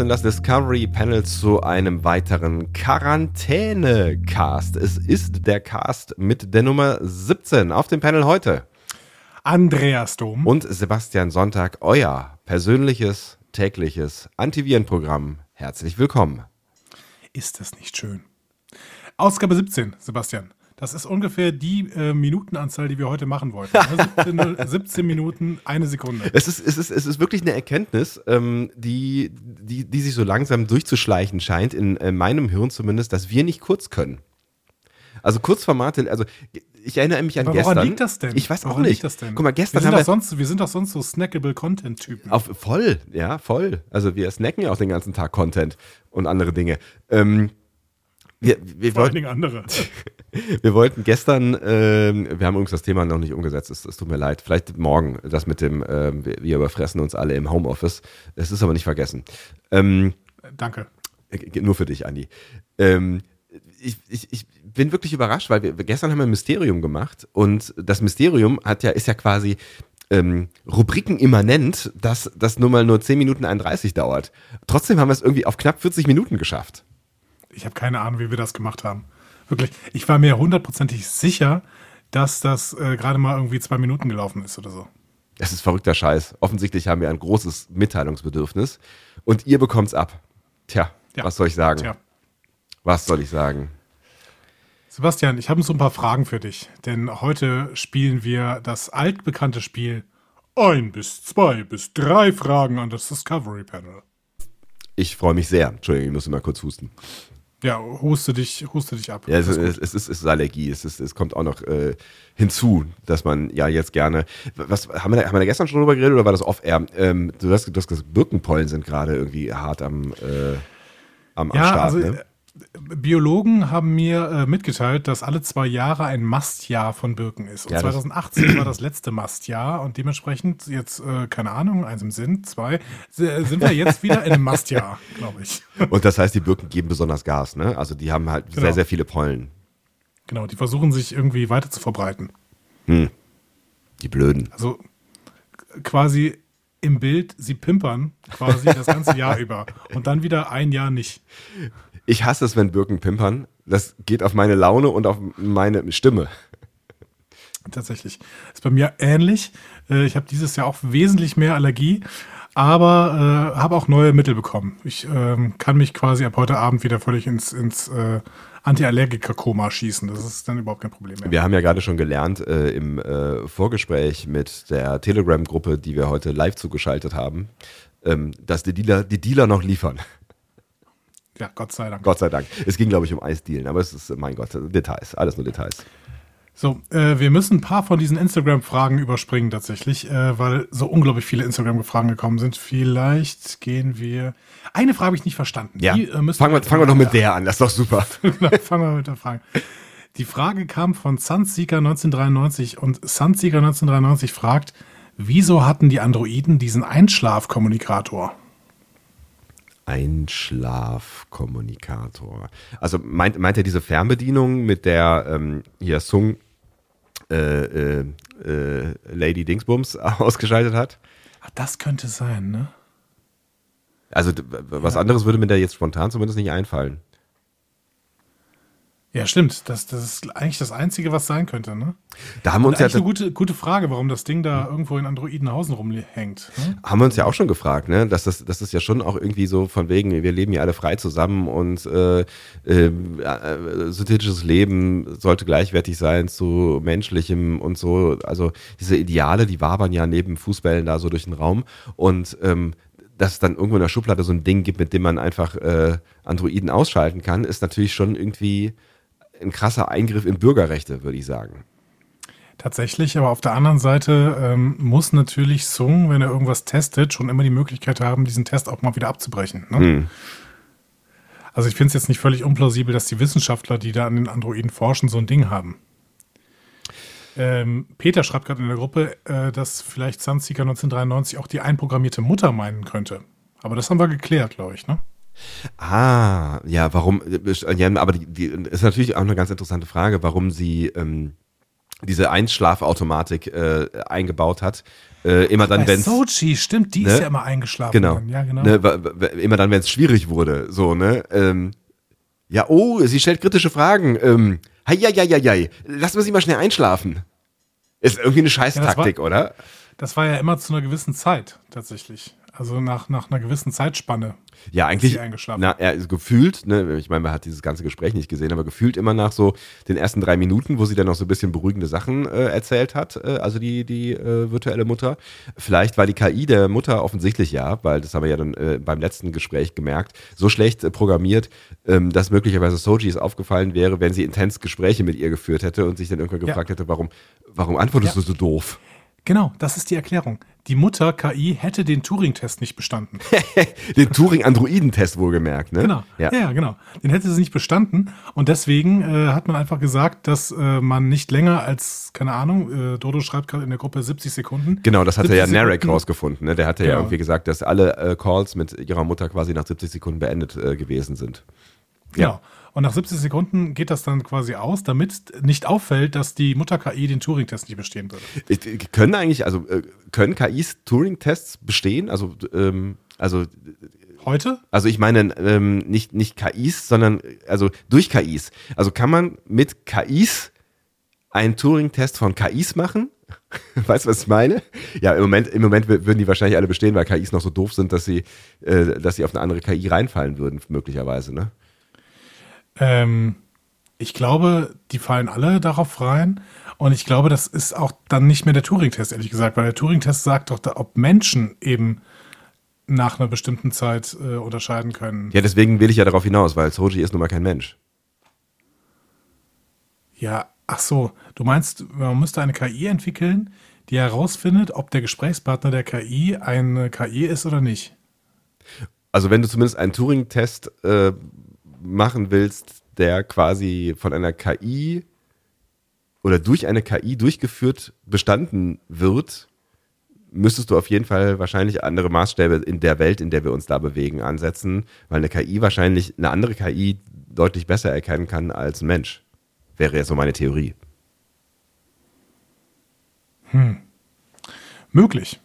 Öffnen das Discovery Panel zu einem weiteren Quarantäne-Cast. Es ist der Cast mit der Nummer 17 auf dem Panel heute. Andreas Dom. Und Sebastian Sonntag, euer persönliches, tägliches Antivirenprogramm. Herzlich willkommen. Ist das nicht schön? Ausgabe 17, Sebastian. Das ist ungefähr die äh, Minutenanzahl, die wir heute machen wollten. Ne? 17, 17 Minuten, eine Sekunde. Es ist, es ist, es ist wirklich eine Erkenntnis, ähm, die, die, die sich so langsam durchzuschleichen scheint, in, in meinem Hirn zumindest, dass wir nicht kurz können. Also Kurzformate, also ich erinnere mich an Aber gestern. woran liegt das denn? Ich weiß auch Woran nicht. Das denn? Guck mal, wir gestern sind, haben wir sonst, wir sind doch sonst so snackable Content-Typen. auf voll, ja, voll. Also wir snacken ja auch den ganzen Tag Content und andere Dinge. Ähm, wir, wir, Vor allen wollten, Dingen andere. wir wollten gestern, ähm, wir haben übrigens das Thema noch nicht umgesetzt, es, es tut mir leid. Vielleicht morgen, das mit dem, ähm, wir, überfressen uns alle im Homeoffice. Es ist aber nicht vergessen. Ähm, Danke. Äh, Nur für dich, Andi. Ähm, ich, ich, ich bin wirklich überrascht, weil wir gestern haben wir ein Mysterium gemacht und das Mysterium hat ja, ist ja quasi ähm, Rubriken immanent, dass das nur mal nur 10 Minuten 31 dauert. Trotzdem haben wir es irgendwie auf knapp 40 Minuten geschafft. Ich habe keine Ahnung, wie wir das gemacht haben. Wirklich. Ich war mir hundertprozentig sicher, dass das äh, gerade mal irgendwie zwei Minuten gelaufen ist oder so. Das ist verrückter Scheiß. Offensichtlich haben wir ein großes Mitteilungsbedürfnis und ihr bekommt's ab. Tja, Ja. was soll ich sagen? Tja. Was soll ich sagen? Sebastian, ich habe so ein paar Fragen für dich, denn heute spielen wir das altbekannte Spiel ein bis zwei bis drei Fragen an das Discovery Panel. Ich freue mich sehr. Entschuldigung, ich muss mal kurz husten. Ja, huste dich, huste dich ab. Ja, es, gut. es, ist, es ist Allergie. Es, ist, es kommt auch noch äh, hinzu, dass man ja jetzt gerne. Was haben wir, da, haben wir da gestern schon drüber geredet oder war das off-air? Ähm, du, hast, du hast gesagt, Birkenpollen sind gerade irgendwie hart am, äh, am, am ja, Start. also ne? Biologen haben mir äh, mitgeteilt, dass alle zwei Jahre ein Mastjahr von Birken ist. Und Ja, das- 2018 war das letzte Mastjahr und dementsprechend jetzt, äh, keine Ahnung, eins im Sinn, zwei, sind wir jetzt wieder in einem Mastjahr, glaube ich. Und das heißt, die Birken geben besonders Gas, ne? Also die haben halt sehr, Genau. sehr viele Pollen. Genau, die versuchen sich irgendwie weiter zu verbreiten. Die Blöden. Also quasi im Bild, sie pimpern quasi das ganze Jahr über und dann wieder ein Jahr nicht. Ich hasse es, wenn Birken pimpern. Das geht auf meine Laune und auf meine Stimme. Tatsächlich. Ist bei mir ähnlich. Äh, Ich habe dieses Jahr auch wesentlich mehr Allergie, aber äh, habe auch neue Mittel bekommen. Ich ähm, kann mich quasi ab heute Abend wieder völlig ins, ins äh, Antiallergiker-Koma schießen. Das ist dann überhaupt kein Problem mehr. Wir haben ja gerade schon gelernt äh, im äh, Vorgespräch mit der Telegram-Gruppe, die wir heute live zugeschaltet haben, ähm, dass die Dealer, die Dealer noch liefern. Ja, Gott sei Dank. Gott sei Dank. Es ging, glaube ich, um Eisdealen, aber es ist, mein Gott, Details, alles nur Details. So, äh, wir müssen ein paar von diesen Instagram-Fragen überspringen tatsächlich, äh, weil so unglaublich viele Instagram-Fragen gekommen sind. Vielleicht gehen wir. Eine Frage habe ich nicht verstanden. Ja, Die, äh, müssen fangen wir, fangen wir doch mit der an, das ist doch super. Genau, fangen wir mit der Frage. Die Frage kam von Sunseeker 1993 und Sunseeker 1993 fragt, wieso hatten die Androiden diesen Einschlafkommunikator? Einschlafkommunikator. Also meint, meint er diese Fernbedienung mit der ähm, hier Sung äh, äh, äh, Lady Dingsbums ausgeschaltet hat? Ach, das könnte sein, ne? Also was anderes würde mir da jetzt spontan zumindest nicht einfallen. Ja, stimmt. Das, das ist eigentlich das Einzige, was sein könnte, ne? Da haben wir uns ja eine gute, gute Frage, warum das Ding da irgendwo in Androidenhausen rumhängt. Ne? haben wir uns ja auch schon gefragt, ne? Dass das, das ist ja schon auch irgendwie so von wegen, wir leben ja alle frei zusammen und äh, äh, äh, synthetisches Leben sollte gleichwertig sein zu menschlichem und so. Also diese Ideale, die wabern ja neben Fußbällen da so durch den Raum und ähm, dass es dann irgendwo in der Schublade so ein Ding gibt, mit dem man einfach äh, Androiden ausschalten kann, ist natürlich schon irgendwie ein krasser Eingriff in Bürgerrechte, würde ich sagen. Tatsächlich, aber auf der anderen Seite ähm, muss natürlich Sung, wenn er irgendwas testet, schon immer die Möglichkeit haben, diesen Test auch mal wieder abzubrechen. Ne? Hm. Also ich finde es jetzt nicht völlig unplausibel, dass die Wissenschaftler, die da an den Androiden forschen, so ein Ding haben. Ähm, Peter schreibt gerade in der Gruppe, äh, dass vielleicht Sunseeker 1993 auch die einprogrammierte Mutter meinen könnte. Aber das haben wir geklärt, glaube ich, ne? Ah, ja, warum, ja, aber die, die ist natürlich auch eine ganz interessante Frage, warum sie ähm, diese Einschlafautomatik äh, eingebaut hat. Äh, immer dann, wenn Sochi, stimmt, die ne? ist ja immer eingeschlafen. Genau. Ja, genau. Ne, immer dann, wenn es schwierig wurde, so, ne? Ähm, ja, oh, sie stellt kritische Fragen. Ähm, hei, hei, hei, hei. Lassen wir sie mal schnell einschlafen. Ist irgendwie eine Scheißtaktik, ja, oder? Das war ja immer zu einer gewissen Zeit, tatsächlich. Also nach, nach einer gewissen Zeitspanne. Ja, eigentlich. Na, er ist gefühlt, ne, ich meine, man hat dieses ganze Gespräch nicht gesehen, aber gefühlt immer nach so den ersten drei Minuten, wo sie dann noch so ein bisschen beruhigende Sachen äh, erzählt hat, äh, also die, die äh, virtuelle Mutter. Vielleicht war die KI der Mutter offensichtlich ja, weil das haben wir ja dann äh, beim letzten Gespräch gemerkt, so schlecht äh, programmiert, ähm, dass möglicherweise Soji es aufgefallen wäre, wenn sie intens Gespräche mit ihr geführt hätte und sich dann irgendwann gefragt ja. hätte, warum, warum antwortest ja. du so doof? Genau, das ist die Erklärung. Die Mutter KI hätte den Turing-Test nicht bestanden. den Turing-Androiden-Test wohlgemerkt, ne? Genau. Ja. ja. genau. Den hätte sie nicht bestanden. Und deswegen äh, hat man einfach gesagt, dass äh, man nicht länger als, keine Ahnung, äh, Dodo schreibt gerade in der Gruppe 70 Sekunden. Genau, das hatte ja Narek rausgefunden. Ne? Der hatte genau. ja irgendwie gesagt, dass alle äh, Calls mit ihrer Mutter quasi nach 70 Sekunden beendet äh, gewesen sind. Genau. Ja. Und nach 70 Sekunden geht das dann quasi aus, damit nicht auffällt, dass die Mutter-KI den Turing-Test nicht bestehen würde. Können eigentlich, also äh, können KIs Turing-Tests bestehen? Also, ähm, also Heute? Also ich meine ähm, nicht, nicht KIs, sondern also durch KIs. Also kann man mit KIs einen Turing-Test von KIs machen? weißt du, was ich meine? Ja, im Moment, im Moment würden die wahrscheinlich alle bestehen, weil KIs noch so doof sind, dass sie, äh, dass sie auf eine andere KI reinfallen würden, möglicherweise, ne? Ähm, ich glaube, die fallen alle darauf rein. Und ich glaube, das ist auch dann nicht mehr der Turing-Test, ehrlich gesagt, weil der Turing-Test sagt doch, ob Menschen eben nach einer bestimmten Zeit äh, unterscheiden können. Ja, deswegen will ich ja darauf hinaus, weil Soji ist nun mal kein Mensch. Ja, ach so. Du meinst, man müsste eine KI entwickeln, die herausfindet, ob der Gesprächspartner der KI eine KI ist oder nicht. Also wenn du zumindest einen Turing-Test äh, machen willst, der quasi von einer KI oder durch eine KI durchgeführt bestanden wird, müsstest du auf jeden Fall wahrscheinlich andere Maßstäbe in der Welt, in der wir uns da bewegen, ansetzen, weil eine KI wahrscheinlich eine andere KI deutlich besser erkennen kann als ein Mensch. Wäre ja so meine Theorie. Hm. Möglich.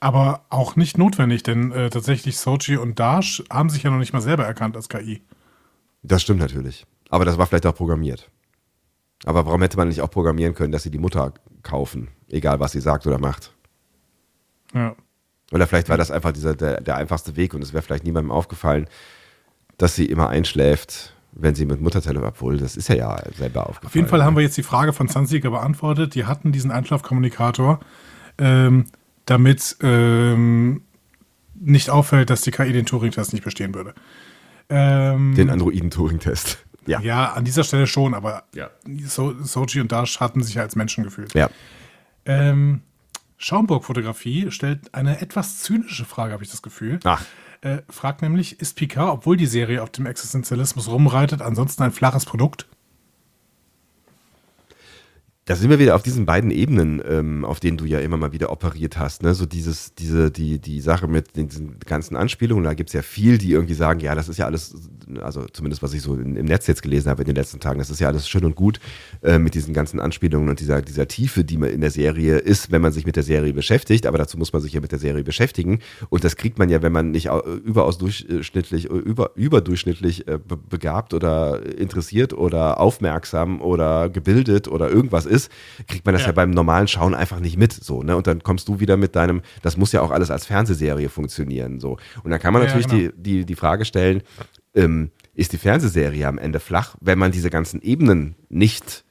Aber auch nicht notwendig, denn äh, tatsächlich Sochi und Dash haben sich ja noch nicht mal selber erkannt als KI. Das stimmt natürlich. Aber das war vielleicht auch programmiert. Aber warum hätte man nicht auch programmieren können, dass sie die Mutter kaufen, egal was sie sagt oder macht? Ja. Oder vielleicht war das einfach dieser, der, der einfachste Weg und es wäre vielleicht niemandem aufgefallen, dass sie immer einschläft, wenn sie mit Muttertelefon, obwohl das ist ja ja selber aufgefallen. Auf jeden Fall haben wir jetzt die Frage von Zanziger beantwortet. Die hatten diesen Einschlafkommunikator. Ähm, damit ähm, nicht auffällt, dass die KI den Turing-Test nicht bestehen würde. Ähm, den Androiden-Turing-Test. Ja. ja, an dieser Stelle schon, aber ja. so Sochi und Dash hatten sich ja als Menschen gefühlt. Ja. Ähm, Schaumburg-Fotografie stellt eine etwas zynische Frage, habe ich das Gefühl. Ach. Äh, fragt nämlich, ist Picard, obwohl die Serie auf dem Existenzialismus rumreitet, ansonsten ein flaches Produkt? Da sind wir wieder auf diesen beiden Ebenen, ähm, auf denen du ja immer mal wieder operiert hast. Ne? So dieses, diese, die, die Sache mit diesen ganzen Anspielungen. Da gibt es ja viel, die irgendwie sagen, ja, das ist ja alles, also zumindest was ich so im Netz jetzt gelesen habe in den letzten Tagen, das ist ja alles schön und gut äh, mit diesen ganzen Anspielungen und dieser, dieser Tiefe, die man in der Serie ist, wenn man sich mit der Serie beschäftigt. Aber dazu muss man sich ja mit der Serie beschäftigen. Und das kriegt man ja, wenn man nicht überaus durchschnittlich, über, überdurchschnittlich äh, begabt oder interessiert oder aufmerksam oder gebildet oder irgendwas ist ist, kriegt man das ja. ja. beim normalen Schauen einfach nicht mit. So, ne? Und dann kommst du wieder mit deinem, das muss ja auch alles als Fernsehserie funktionieren. So. Und dann kann man ja, natürlich genau. die, die, die Frage stellen, ähm, ist die Fernsehserie am Ende flach, wenn man diese ganzen Ebenen nicht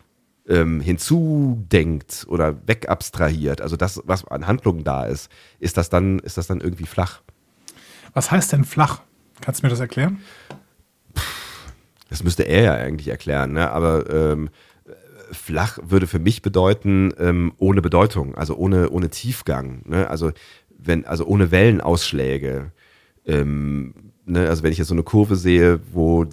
ähm, hinzudenkt oder wegabstrahiert, also das, was an Handlungen da ist, ist das dann, ist das dann irgendwie flach? Was heißt denn flach? Kannst du mir das erklären? Das müsste er ja eigentlich erklären, ne? aber ähm, flach würde für mich bedeuten, ähm, ohne Bedeutung, also ohne, ohne Tiefgang. Ne? Also, wenn, also ohne Wellenausschläge. Ähm, ne? Also wenn ich jetzt so eine Kurve sehe, wo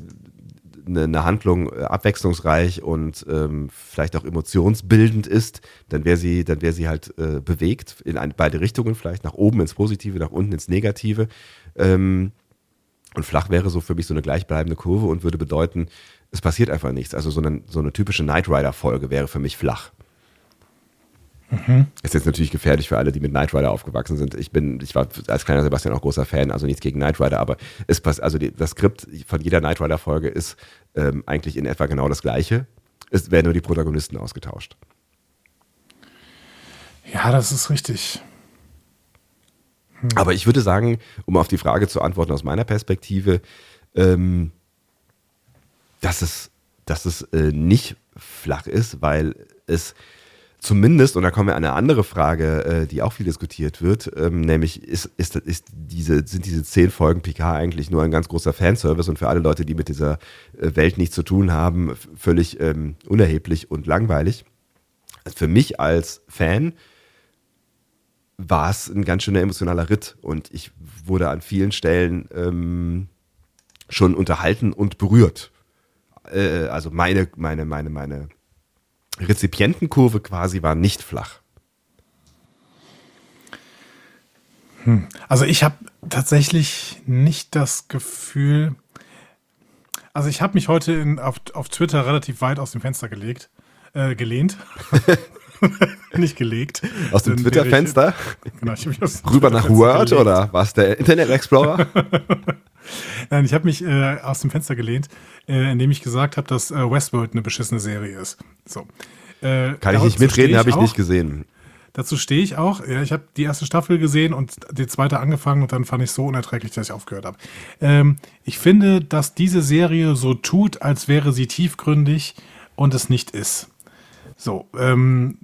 eine, eine Handlung äh, abwechslungsreich und ähm, vielleicht auch emotionsbildend ist, dann wäre sie, dann sie halt äh, bewegt in ein, beide Richtungen, vielleicht nach oben ins Positive, nach unten ins Negative. Ähm, und flach wäre so für mich so eine gleichbleibende Kurve und würde bedeuten, es passiert einfach nichts. Also so eine, so eine typische Knight Rider-Folge wäre für mich flach. Mhm. Ist jetzt natürlich gefährlich für alle, die mit Knight Rider aufgewachsen sind. Ich bin, ich war als kleiner Sebastian auch großer Fan, also nichts gegen Knight Rider, aber es passt, also die, das Skript von jeder Knight Rider Folge ist ähm, eigentlich in etwa genau das gleiche. Es werden nur die Protagonisten ausgetauscht. Ja, das ist richtig. Hm. Aber ich würde sagen, um auf die Frage zu antworten aus meiner Perspektive, ähm, dass es, dass es äh, nicht flach ist, weil es zumindest, und da kommen wir an eine andere Frage, äh, die auch viel diskutiert wird, ähm, nämlich ist, ist, ist diese, sind diese zehn Folgen PK eigentlich nur ein ganz großer Fanservice und für alle Leute, die mit dieser äh, Welt nichts zu tun haben, völlig ähm, unerheblich und langweilig. Also für mich als Fan war es ein ganz schöner emotionaler Ritt und ich wurde an vielen Stellen ähm, schon unterhalten und berührt. Äh, also meine, meine, meine, meine Rezipientenkurve quasi war nicht flach. Hm. Also ich habe tatsächlich nicht das Gefühl, also ich habe mich heute in, auf, auf Twitter relativ weit aus dem Fenster gelegt, äh, gelehnt. nicht gelegt. Aus dem Twitter-Fenster? Genau, Rüber nach Word gelegt. oder was der Internet Explorer? Nein, ich habe mich äh, aus dem Fenster gelehnt, äh, indem ich gesagt habe, dass äh, Westworld eine beschissene Serie ist. So. Äh, Kann ich nicht mitreden, habe ich nicht gesehen. Dazu stehe ich auch. Ja, ich habe die erste Staffel gesehen und die zweite angefangen und dann fand ich es so unerträglich, dass ich aufgehört habe. Ähm, ich finde, dass diese Serie so tut, als wäre sie tiefgründig und es nicht ist. So, ähm,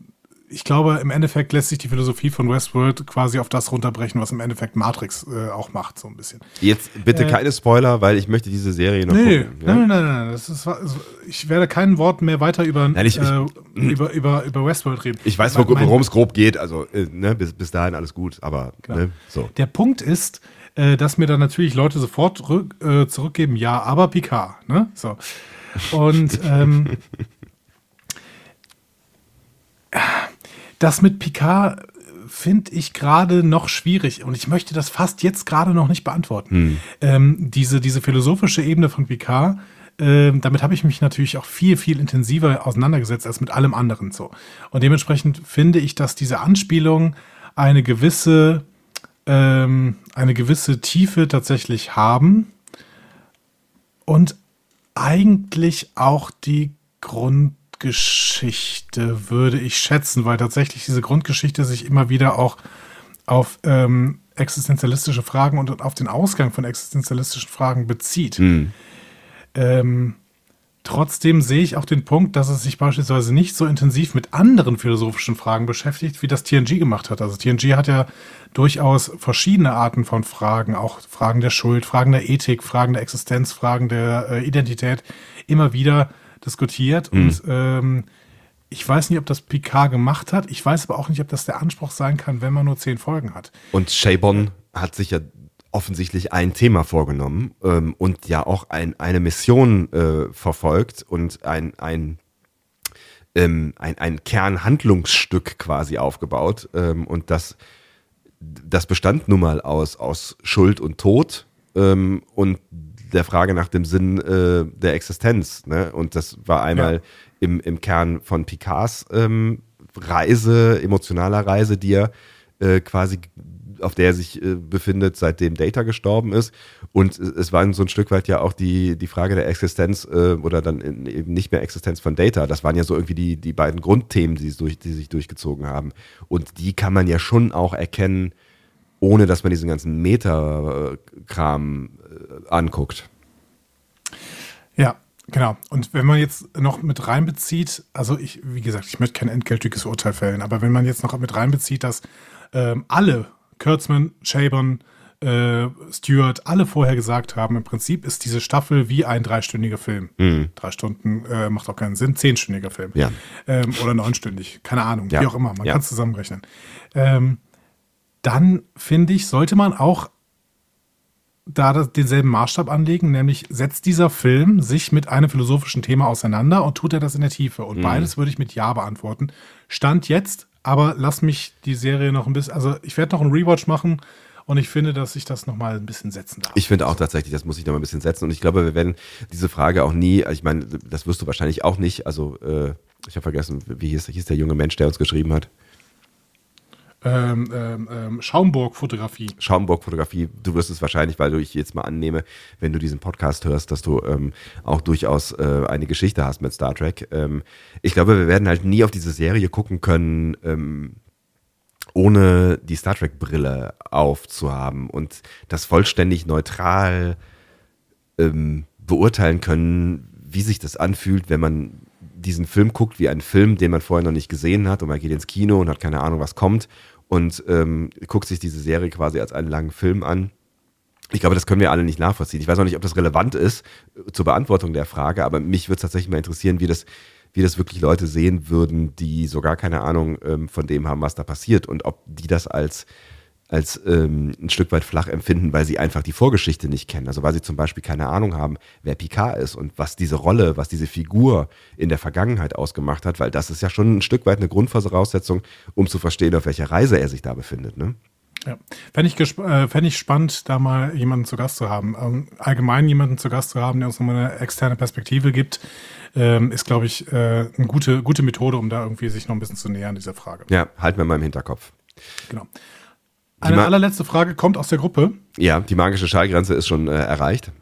ich glaube, im Endeffekt lässt sich die Philosophie von Westworld quasi auf das runterbrechen, was im Endeffekt Matrix äh, auch macht, so ein bisschen. Jetzt bitte äh, keine Spoiler, weil ich möchte diese Serie noch nee, gucken. Ja? Nein, nein, nein, nein. Das ist, ich werde kein Wort mehr weiter über, nein, ich, äh, über, über, über Westworld reden. Ich weiß, worum es grob geht, also äh, ne, bis, bis dahin alles gut, aber genau. ne, so. Der Punkt ist, äh, dass mir dann natürlich Leute sofort rück, äh, zurückgeben, ja, aber Picard, ne? So. Und ähm, das mit Picard finde ich gerade noch schwierig und ich möchte das fast jetzt gerade noch nicht beantworten. Hm. Ähm, diese, diese philosophische Ebene von Picard, äh, damit habe ich mich natürlich auch viel, viel intensiver auseinandergesetzt als mit allem anderen so. Und dementsprechend finde ich, dass diese Anspielungen eine gewisse, ähm, eine gewisse Tiefe tatsächlich haben und eigentlich auch die Grund Grundgeschichte, würde ich schätzen, weil tatsächlich diese Grundgeschichte sich immer wieder auch auf ähm, existenzialistische Fragen und auf den Ausgang von existenzialistischen Fragen bezieht. Mhm. Ähm, trotzdem sehe ich auch den Punkt, dass es sich beispielsweise nicht so intensiv mit anderen philosophischen Fragen beschäftigt, wie das TNG gemacht hat. Also TNG hat ja durchaus verschiedene Arten von Fragen, auch Fragen der Schuld, Fragen der Ethik, Fragen der Existenz, Fragen der äh, Identität immer wieder diskutiert mhm. und ähm, ich weiß nicht, ob das Picard gemacht hat. Ich weiß aber auch nicht, ob das der Anspruch sein kann, wenn man nur zehn Folgen hat. Und Shabon hat sich ja offensichtlich ein Thema vorgenommen ähm, und ja auch ein, eine Mission äh, verfolgt und ein, ein, ähm, ein, ein Kernhandlungsstück quasi aufgebaut. Ähm, und das, das bestand nun mal aus, aus Schuld und Tod ähm, und der Frage nach dem Sinn äh, der Existenz. Ne? Und das war einmal ja. im, im Kern von Picards ähm, Reise, emotionaler Reise, die er äh, quasi auf der er sich äh, befindet, seitdem Data gestorben ist. Und es war so ein Stück weit ja auch die, die Frage der Existenz äh, oder dann in, eben nicht mehr Existenz von Data. Das waren ja so irgendwie die, die beiden Grundthemen, die, durch, die sich durchgezogen haben. Und die kann man ja schon auch erkennen, ohne dass man diesen ganzen Meta-Kram äh, anguckt. Ja, genau. Und wenn man jetzt noch mit reinbezieht, also ich, wie gesagt, ich möchte kein endgültiges Urteil fällen, aber wenn man jetzt noch mit reinbezieht, dass ähm, alle, Kurtzman, Chabon, äh, Stewart, alle vorher gesagt haben, im Prinzip ist diese Staffel wie ein dreistündiger Film. Mhm. Drei Stunden äh, macht auch keinen Sinn, zehnstündiger Film. Ja. Ähm, oder neunstündig, keine Ahnung, Ja. wie auch immer, man Ja. kann es zusammenrechnen. Ähm, dann finde ich, sollte man auch da das, denselben Maßstab anlegen, nämlich setzt dieser Film sich mit einem philosophischen Thema auseinander und tut er das in der Tiefe? Mhm. Und beides würde ich mit Ja beantworten. Stand jetzt, aber lass mich die Serie noch ein bisschen, also ich werde noch einen Rewatch machen und ich finde, dass ich das noch mal ein bisschen setzen darf. Ich finde auch tatsächlich, das muss ich noch mal ein bisschen setzen. Und ich glaube, wir werden diese Frage auch nie, ich meine, das wirst du wahrscheinlich auch nicht. Also, äh, ich habe vergessen, wie hieß, hieß der junge Mensch, der uns geschrieben hat. Ähm, ähm, ähm, Schaumburg-Fotografie. Schaumburg-Fotografie, du wirst es wahrscheinlich, weil du ich jetzt mal annehme, wenn du diesen Podcast hörst, dass du ähm, auch durchaus äh, eine Geschichte hast mit Star Trek. Ähm, ich glaube, wir werden halt nie auf diese Serie gucken können, ähm, ohne die Star Trek-Brille aufzuhaben und das vollständig neutral beurteilen können, wie sich das anfühlt, wenn man diesen Film guckt, wie einen Film, den man vorher noch nicht gesehen hat und man geht ins Kino und hat keine Ahnung, was kommt und ähm, guckt sich diese Serie quasi als einen langen Film an. Ich glaube, das können wir alle nicht nachvollziehen. Ich weiß auch nicht, ob das relevant ist äh, zur Beantwortung der Frage, aber mich würde es tatsächlich mal interessieren, wie das, wie das wirklich Leute sehen würden, die so gar keine Ahnung ähm, von dem haben, was da passiert und ob die das als, als ähm, ein Stück weit flach empfinden, weil sie einfach die Vorgeschichte nicht kennen. Also weil sie zum Beispiel keine Ahnung haben, wer Picard ist und was diese Rolle, was diese Figur in der Vergangenheit ausgemacht hat, weil das ist ja schon ein Stück weit eine Grundvoraussetzung, um zu verstehen, auf welcher Reise er sich da befindet. Ne? Ja. Fände ich, äh, fänd ich spannend, da mal jemanden zu Gast zu haben. Ähm, allgemein jemanden zu Gast zu haben, der uns nochmal eine externe Perspektive gibt, ähm, ist, glaube ich, äh, eine gute, gute Methode, um da irgendwie sich noch ein bisschen zu nähern, dieser Frage. Ja, halten wir mal im Hinterkopf. Genau. Eine allerletzte Frage kommt aus der Gruppe. Ja, die magische Schallgrenze ist schon äh, erreicht.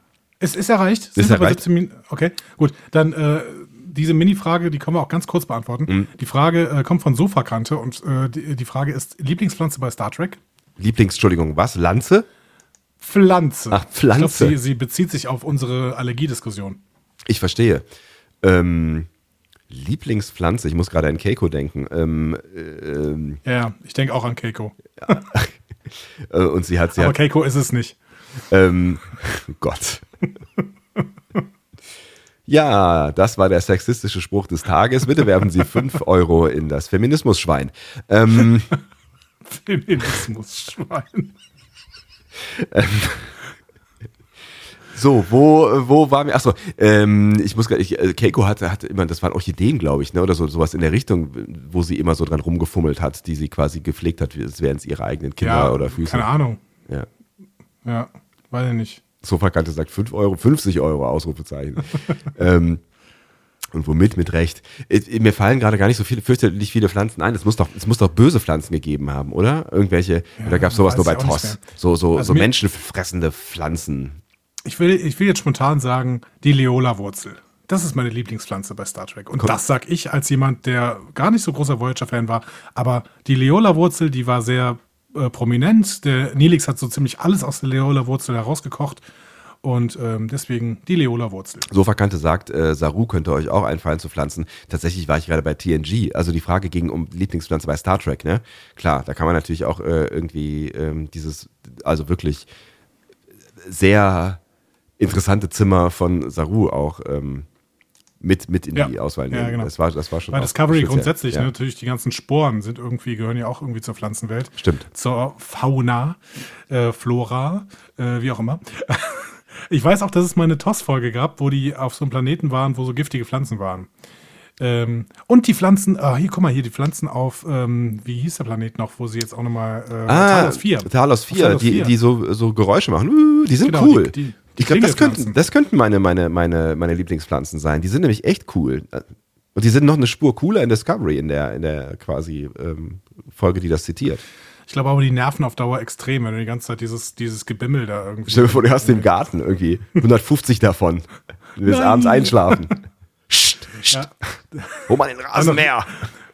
Es ist erreicht. Ist Sind wir bei erreicht. 17 Min okay, gut. Dann äh, diese Mini-Frage, die können wir auch ganz kurz beantworten. Mhm. Die Frage äh, kommt von Sofakante und äh, die, die Frage ist: Lieblingspflanze bei Star Trek? Lieblings, Entschuldigung, was? Lanze? Pflanze. Ach, Pflanze. Ich glaube, sie, sie bezieht sich auf unsere Allergiediskussion. Ich verstehe. Ähm, Lieblingspflanze, ich muss gerade an Keiko denken. Ähm, äh, ähm, Ja, ja, ich denke auch an Keiko. äh, und sie hat, sie Aber hat Keiko ist es nicht. ähm, Gott. Ja, das war der sexistische Spruch des Tages. Bitte werfen Sie 5 Euro in das Feminismus-Schwein. Ähm, Feminismus-Schwein. So, wo, wo waren wir? Achso, ähm, ich muss grad- ich, äh, Keiko hatte, hatte immer, das waren Orchideen, glaube ich, ne? Oder so sowas in der Richtung, wo sie immer so dran rumgefummelt hat, die sie quasi gepflegt hat, als wären es ihre eigenen Kinder Ja, oder Füße. keine Ahnung. Ja. Ja, weiß ich nicht. Sofakante sagt 5 Euro, 50 Euro, Ausrufezeichen. ähm, und womit? Mit Recht. Äh, Mir fallen gerade gar nicht so viele, fürchterlich viele Pflanzen ein. Es muss doch, es muss doch böse Pflanzen gegeben haben, oder? Irgendwelche, oder gab es sowas nur bei Toss? So, so, Also so menschenfressende Pflanzen. Ich will, ich will jetzt spontan sagen, die Leola-Wurzel. Das ist meine Lieblingspflanze bei Star Trek. Und das sag ich als jemand, der gar nicht so großer Voyager-Fan war. Aber die Leola-Wurzel, die war sehr äh, prominent. Der Nilix hat so ziemlich alles aus der Leola-Wurzel herausgekocht. Und ähm, deswegen die Leola-Wurzel. Sofakante sagt, äh, Saru könnte euch auch einfallen zu Pflanzen. Tatsächlich war ich gerade bei TNG. Also die Frage ging um Lieblingspflanze bei Star Trek, ne? Klar, da kann man natürlich auch äh, irgendwie ähm, dieses, also wirklich sehr interessante Zimmer von Saru auch ähm, mit, mit in Ja. die Auswahl Ja, nehmen. genau. Das war, das war schon Bei Discovery speziell. grundsätzlich, Ja. ne, natürlich die ganzen Sporen sind irgendwie, gehören ja auch irgendwie zur Pflanzenwelt. Stimmt. Zur Fauna, äh, Flora, äh, wie auch immer. Ich weiß auch, dass es mal eine TOS-Folge gab, wo die auf so einem Planeten waren, wo so giftige Pflanzen waren. Ähm, und die Pflanzen, ah, hier, guck mal, hier die Pflanzen auf, ähm, wie hieß der Planet noch, wo sie jetzt auch nochmal, äh, Ah, Talos 4. Talos 4, Talos die, 4. die so, so Geräusche machen. Uh, Die sind Genau, cool. die- die- die ich glaube, das könnten, das könnten meine, meine, meine, meine Lieblingspflanzen sein. Die sind nämlich echt cool. Und die sind noch eine Spur cooler in Discovery, in der, in der quasi ähm, Folge, die das zitiert. Ich glaube aber, die nerven auf Dauer extrem, wenn du die ganze Zeit dieses, dieses Gebimmel da irgendwie. Stell dir vor, du hast im Garten irgendwie 150 davon. Du willst abends einschlafen. Psst, psst. Ja. Hol mal den Rasenmäher.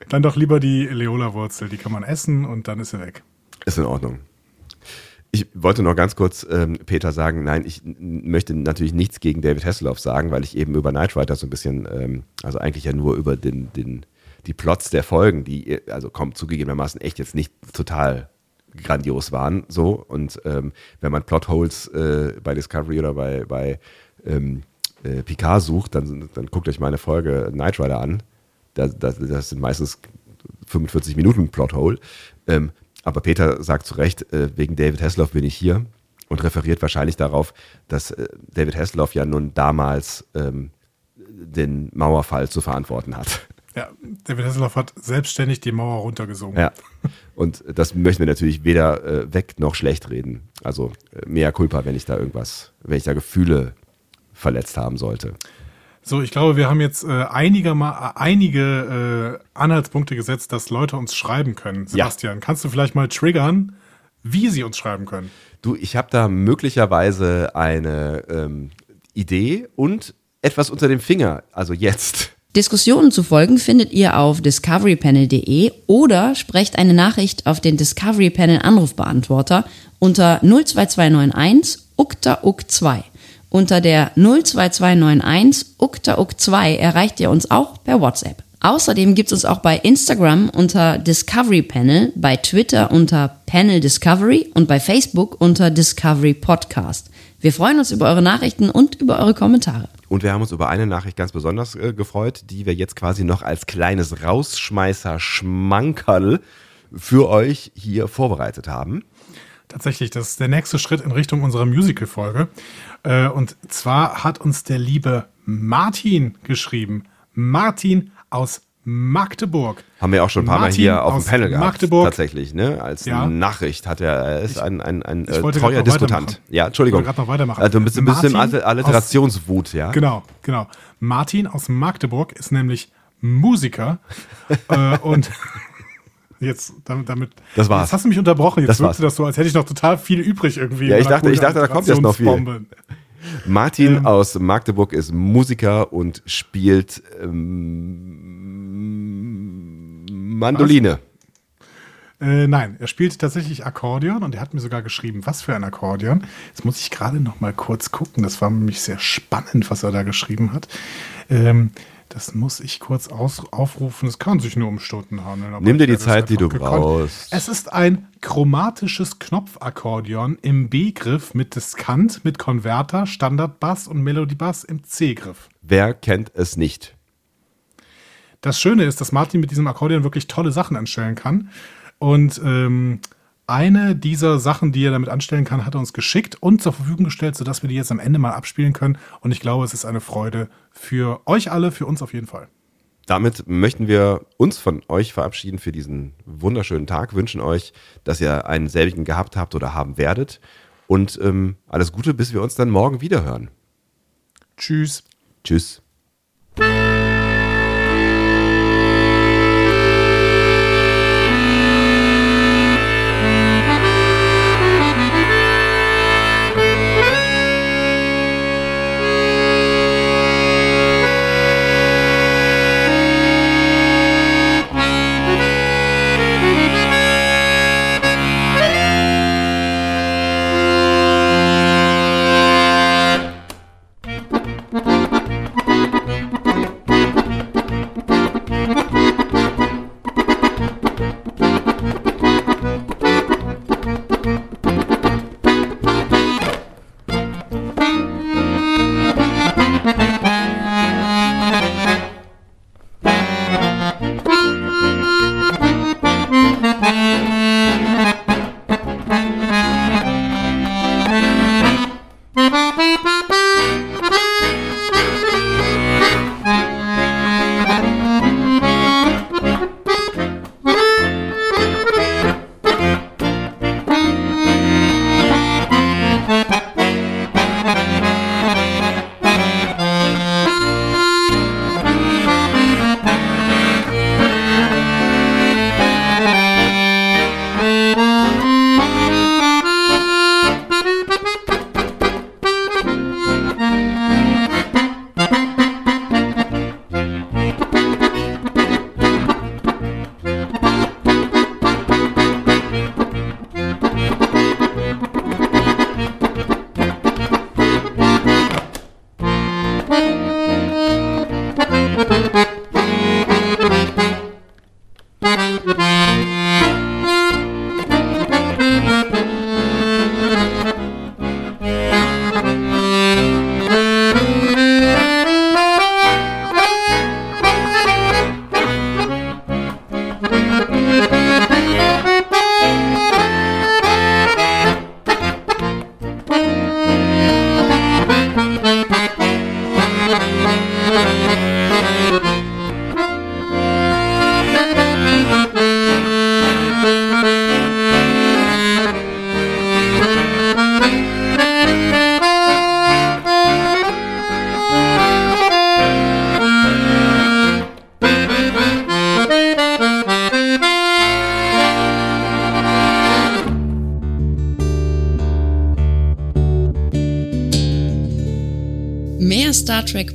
Dann doch lieber die Leola-Wurzel, die kann man essen und dann ist sie weg. Ist in Ordnung. Ich wollte noch ganz kurz ähm, Peter sagen, nein, ich möchte natürlich nichts gegen David Hasselhoff sagen, weil ich eben über Knight Rider so ein bisschen, ähm, also eigentlich ja nur über den, den, die Plots der Folgen, die, also kommt zugegebenermaßen echt jetzt nicht total grandios waren. So und ähm, wenn man Plotholes äh, bei Discovery oder bei, bei ähm, äh, Picard sucht, dann, dann guckt euch meine Folge Knight Rider an. Das, das, das sind meistens 45 Minuten Plothole. Ähm, aber Peter sagt zu Recht, äh, wegen David Hasselhoff bin ich hier und referiert wahrscheinlich darauf, dass äh, David Hasselhoff ja nun damals ähm, den Mauerfall zu verantworten hat. Ja, David Hasselhoff hat selbstständig die Mauer runtergesungen. Ja. Und das möchten wir natürlich weder äh, weg noch schlecht reden. Also äh, mehr Culpa, wenn ich da irgendwas, wenn ich da Gefühle verletzt haben sollte. So, ich glaube, wir haben jetzt äh, einige, mal, äh, einige äh, Anhaltspunkte gesetzt, dass Leute uns schreiben können. Sebastian, ja. kannst du vielleicht mal triggern, wie sie uns schreiben können? Du, ich habe da möglicherweise eine ähm, Idee und etwas unter dem Finger, also jetzt. Diskussionen zu folgen findet ihr auf discoverypanel.de oder sprecht eine Nachricht auf den Discovery Panel Anrufbeantworter unter 02291 ukta uk 2 Unter der 02291 ukta uk 2 erreicht ihr uns auch per WhatsApp. Außerdem gibt es uns auch bei Instagram unter Discovery Panel, bei Twitter unter Panel Discovery und bei Facebook unter Discovery Podcast. Wir freuen uns über eure Nachrichten und über eure Kommentare. Und wir haben uns über eine Nachricht ganz besonders äh, gefreut, die wir jetzt quasi noch als kleines Rausschmeißer-Schmankerl für euch hier vorbereitet haben. Tatsächlich, das ist der nächste Schritt in Richtung unserer Musical-Folge. Äh, und zwar hat uns der liebe Martin geschrieben. Martin aus Magdeburg. Haben wir auch schon ein paar Martin Mal hier auf dem Panel gehabt. Magdeburg. Tatsächlich, ne? Als ja. Nachricht hat er, er ist ich, ein, ein, ein äh, treuer Diskutant. Ja, Entschuldigung. Ich wollte gerade noch weitermachen. Also ein bisschen, bisschen Alliterationswut, ja. Genau, genau. Martin aus Magdeburg ist nämlich Musiker äh, und jetzt damit, damit das war's. Jetzt hast du mich unterbrochen. Jetzt das wirkte das so, als hätte ich noch total viel übrig irgendwie. Ja, ich dachte, ich dachte, da kommt jetzt noch viel. Martin ähm, aus Magdeburg ist Musiker und spielt ähm, Mandoline. Äh, nein, er spielt tatsächlich Akkordeon und er hat mir sogar geschrieben, was für ein Akkordeon. Jetzt muss ich gerade noch mal kurz gucken. Das war nämlich sehr spannend, was er da geschrieben hat. Ähm, das muss ich kurz aus, aufrufen. Es kann sich nur um Stunden handeln. Nimm dir die Zeit, die du gekonnt. brauchst. Es ist ein chromatisches Knopfakkordeon im B-Griff mit Diskant, mit Konverter, Standardbass und Melodiebass im C-Griff. Wer kennt es nicht? Das Schöne ist, dass Martin mit diesem Akkordeon wirklich tolle Sachen anstellen kann. Und ähm, eine dieser Sachen, die er damit anstellen kann, hat er uns geschickt und zur Verfügung gestellt, sodass wir die jetzt am Ende mal abspielen können. Und ich glaube, es ist eine Freude für euch alle, für uns auf jeden Fall. Damit möchten wir uns von euch verabschieden für diesen wunderschönen Tag, wünschen euch, dass ihr einen selbigen gehabt habt oder haben werdet. Und ähm, alles Gute, bis wir uns dann morgen wieder hören. Tschüss. Tschüss.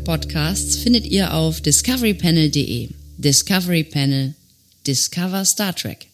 Podcasts findet ihr auf discoverypanel.de. Discovery Panel. Discover Star Trek.